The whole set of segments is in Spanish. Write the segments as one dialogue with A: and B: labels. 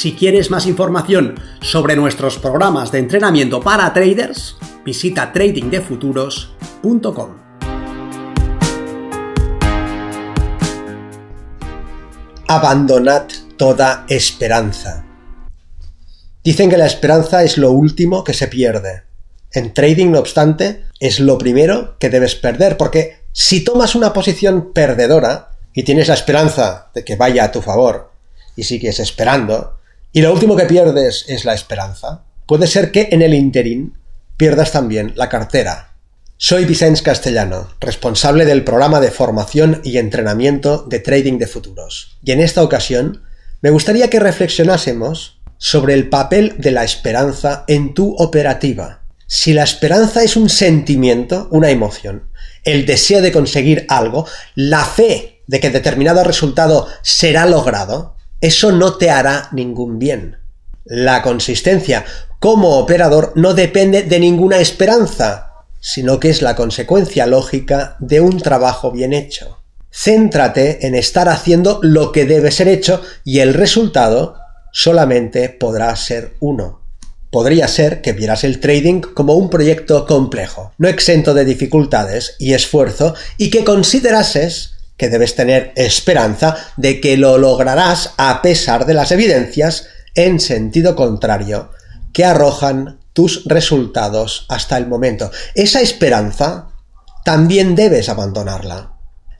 A: Si quieres más información sobre nuestros programas de entrenamiento para traders, visita tradingdefuturos.com.
B: Abandonad toda esperanza. Dicen que la esperanza es lo último que se pierde. En trading, no obstante, es lo primero que debes perder, porque si tomas una posición perdedora y tienes la esperanza de que vaya a tu favor y sigues esperando, y lo último que pierdes es la esperanza, puede ser que en el interín pierdas también la cartera. Soy Vicente Castellano, responsable del programa de formación y entrenamiento de trading de futuros. Y en esta ocasión me gustaría que reflexionásemos sobre el papel de la esperanza en tu operativa. Si la esperanza es un sentimiento, una emoción, el deseo de conseguir algo, la fe de que determinado resultado será logrado, eso no te hará ningún bien. La consistencia como operador no depende de ninguna esperanza, sino que es la consecuencia lógica de un trabajo bien hecho. Céntrate en estar haciendo lo que debe ser hecho y el resultado solamente podrá ser uno. Podría ser que vieras el trading como un proyecto complejo, no exento de dificultades y esfuerzo, y que considerases que debes tener esperanza de que lo lograrás a pesar de las evidencias en sentido contrario que arrojan tus resultados hasta el momento. Esa esperanza también debes abandonarla.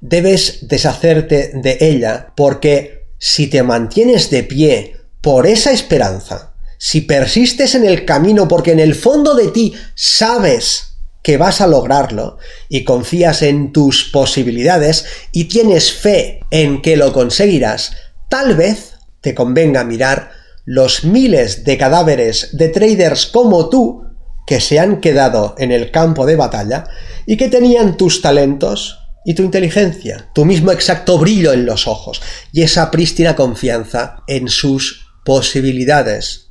B: Debes deshacerte de ella porque si te mantienes de pie por esa esperanza, si persistes en el camino porque en el fondo de ti sabes que vas a lograrlo y confías en tus posibilidades y tienes fe en que lo conseguirás, tal vez te convenga mirar los miles de cadáveres de traders como tú que se han quedado en el campo de batalla y que tenían tus talentos y tu inteligencia, tu mismo exacto brillo en los ojos y esa prístina confianza en sus posibilidades.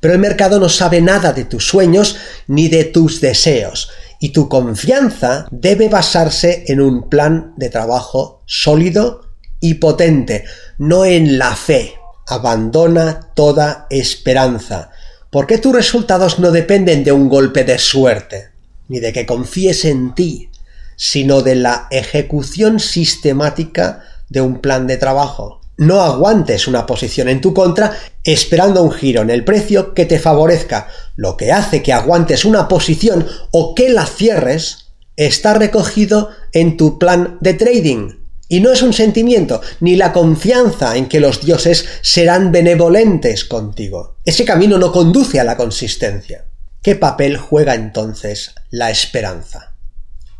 B: Pero el mercado no sabe nada de tus sueños ni de tus deseos y tu confianza debe basarse en un plan de trabajo sólido y potente, no en la fe. Abandona toda esperanza, porque tus resultados no dependen de un golpe de suerte, ni de que confíes en ti, sino de la ejecución sistemática de un plan de trabajo. No aguantes una posición en tu contra esperando un giro en el precio que te favorezca. Lo que hace que aguantes una posición o que la cierres está recogido en tu plan de trading. Y no es un sentimiento, ni la confianza en que los dioses serán benevolentes contigo. Ese camino no conduce a la consistencia. ¿Qué papel juega entonces la esperanza?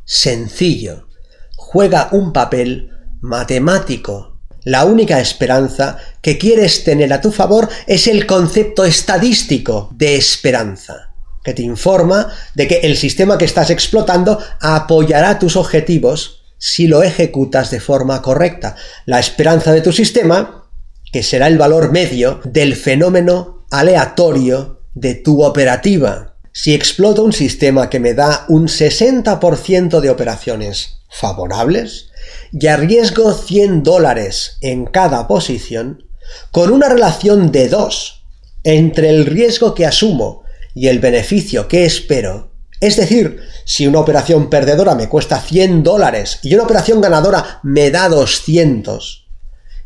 B: Sencillo. Juega un papel matemático, la única esperanza que quieres tener a tu favor es el concepto estadístico de esperanza, que te informa de que el sistema que estás explotando apoyará tus objetivos si lo ejecutas de forma correcta. La esperanza de tu sistema, que será el valor medio del fenómeno aleatorio de tu operativa. Si exploto un sistema que me da un 60% de operaciones favorables, y arriesgo 100 dólares en cada posición, con una relación de 2 entre el riesgo que asumo y el beneficio que espero, es decir, si una operación perdedora me cuesta 100 dólares y una operación ganadora me da 200,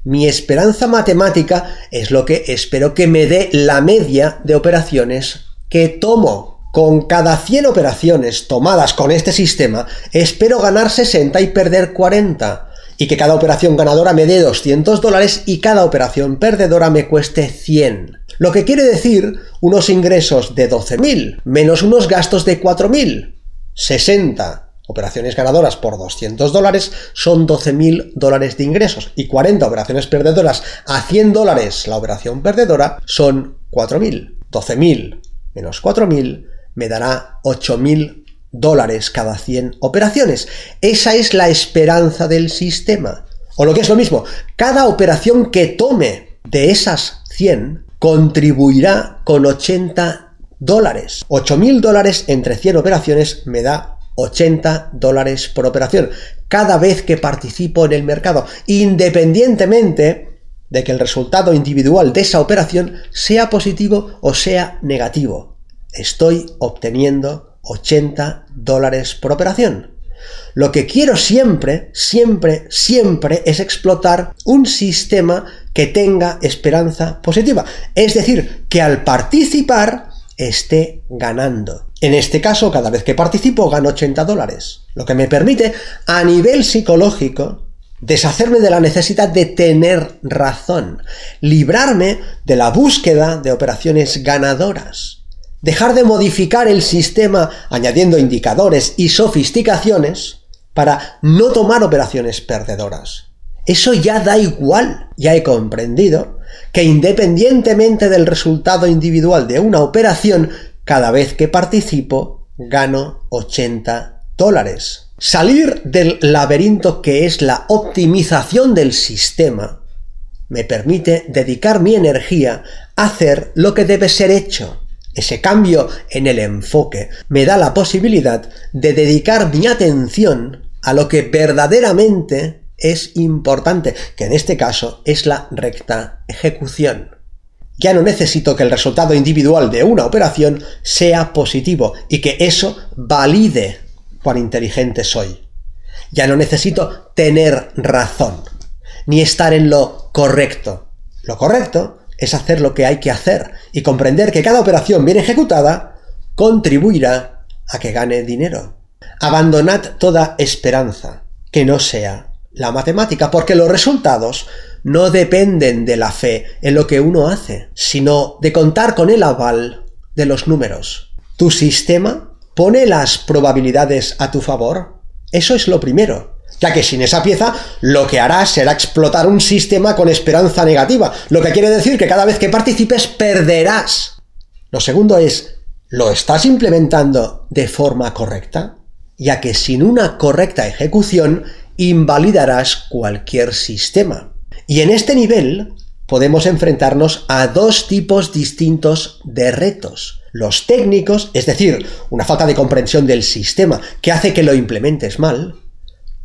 B: mi esperanza matemática es lo que espero que me dé la media de operaciones que tomo con cada 100 operaciones tomadas con este sistema, espero ganar 60 y perder 40. Y que cada operación ganadora me dé 200 dólares y cada operación perdedora me cueste 100. Lo que quiere decir unos ingresos de 12.000 menos unos gastos de 4.000. 60. operaciones ganadoras por 200 dólares son 12.000 dólares de ingresos y 40 operaciones perdedoras a 100 dólares la operación perdedora son 4.000. 12.000 menos 4.000 me dará 8.000 dólares cada 100 operaciones. Esa es la esperanza del sistema. O lo que es lo mismo, cada operación que tome de esas 100 contribuirá con 80 dólares. 8.000 dólares entre 100 operaciones me da 80 dólares por operación cada vez que participo en el mercado, independientemente de que el resultado individual de esa operación sea positivo o sea negativo. Estoy obteniendo 80 dólares por operación. Lo que quiero siempre, siempre, siempre es explotar un sistema que tenga esperanza positiva. Es decir, que al participar esté ganando. En este caso, cada vez que participo gano 80 dólares, lo que me permite, a nivel psicológico, deshacerme de la necesidad de tener razón, librarme de la búsqueda de operaciones ganadoras, dejar de modificar el sistema añadiendo indicadores y sofisticaciones para no tomar operaciones perdedoras. Eso ya da igual, ya he comprendido que independientemente del resultado individual de una operación, cada vez que participo gano 80 dólares. Salir del laberinto que es la optimización del sistema me permite dedicar mi energía a hacer lo que debe ser hecho. Ese cambio en el enfoque me da la posibilidad de dedicar mi atención a lo que verdaderamente es importante, que en este caso es la recta ejecución. Ya no necesito que el resultado individual de una operación sea positivo y que eso valide cuán inteligente soy. Ya no necesito tener razón, ni estar en lo correcto. Lo correcto es hacer lo que hay que hacer y comprender que cada operación bien ejecutada contribuirá a que gane dinero. Abandonad toda esperanza que no sea la matemática, porque los resultados no dependen de la fe en lo que uno hace, sino de contar con el aval de los números. ¿Tu sistema pone las probabilidades a tu favor? Eso es lo primero, ya que sin esa pieza lo que harás será explotar un sistema con esperanza negativa, lo que quiere decir que cada vez que participes perderás. Lo segundo es, ¿lo estás implementando de forma correcta? Ya que sin una correcta ejecución invalidarás cualquier sistema. Y en este nivel podemos enfrentarnos a dos tipos distintos de retos. Los técnicos, es decir, una falta de comprensión del sistema que hace que lo implementes mal,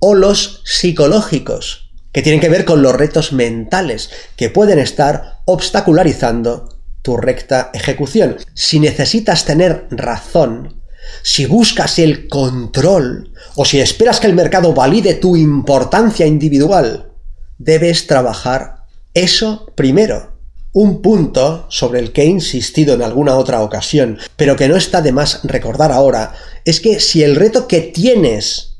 B: o los psicológicos, que tienen que ver con los retos mentales que pueden estar obstacularizando tu recta ejecución. Si necesitas tener razón, si buscas el control o si esperas que el mercado valide tu importancia individual, debes trabajar eso primero. Un punto sobre el que he insistido en alguna otra ocasión, pero que no está de más recordar ahora, es que si el reto que tienes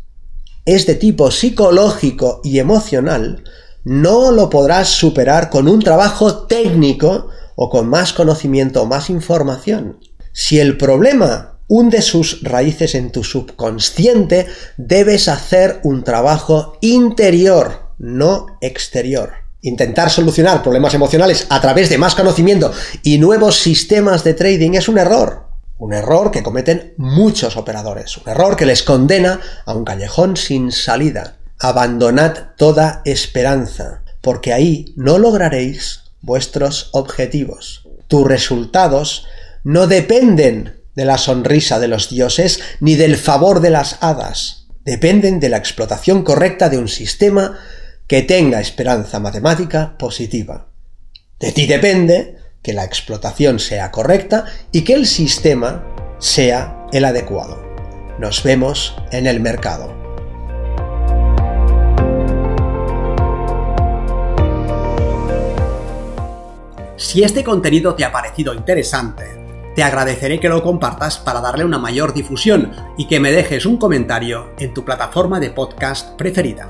B: es de tipo psicológico y emocional, no lo podrás superar con un trabajo técnico o con más conocimiento o más información. Si el problema hunde sus raíces en tu subconsciente, debes hacer un trabajo interior, no exterior. Intentar solucionar problemas emocionales a través de más conocimiento y nuevos sistemas de trading es un error. Un error que cometen muchos operadores. Un error que les condena a un callejón sin salida. Abandonad toda esperanza, porque ahí no lograréis vuestros objetivos. Tus resultados no dependen de la sonrisa de los dioses ni del favor de las hadas. Dependen de la explotación correcta de un sistema que tenga esperanza matemática positiva. De ti depende que la explotación sea correcta y que el sistema sea el adecuado. Nos vemos en el mercado.
A: Si este contenido te ha parecido interesante, te agradeceré que lo compartas para darle una mayor difusión y que me dejes un comentario en tu plataforma de podcast preferida.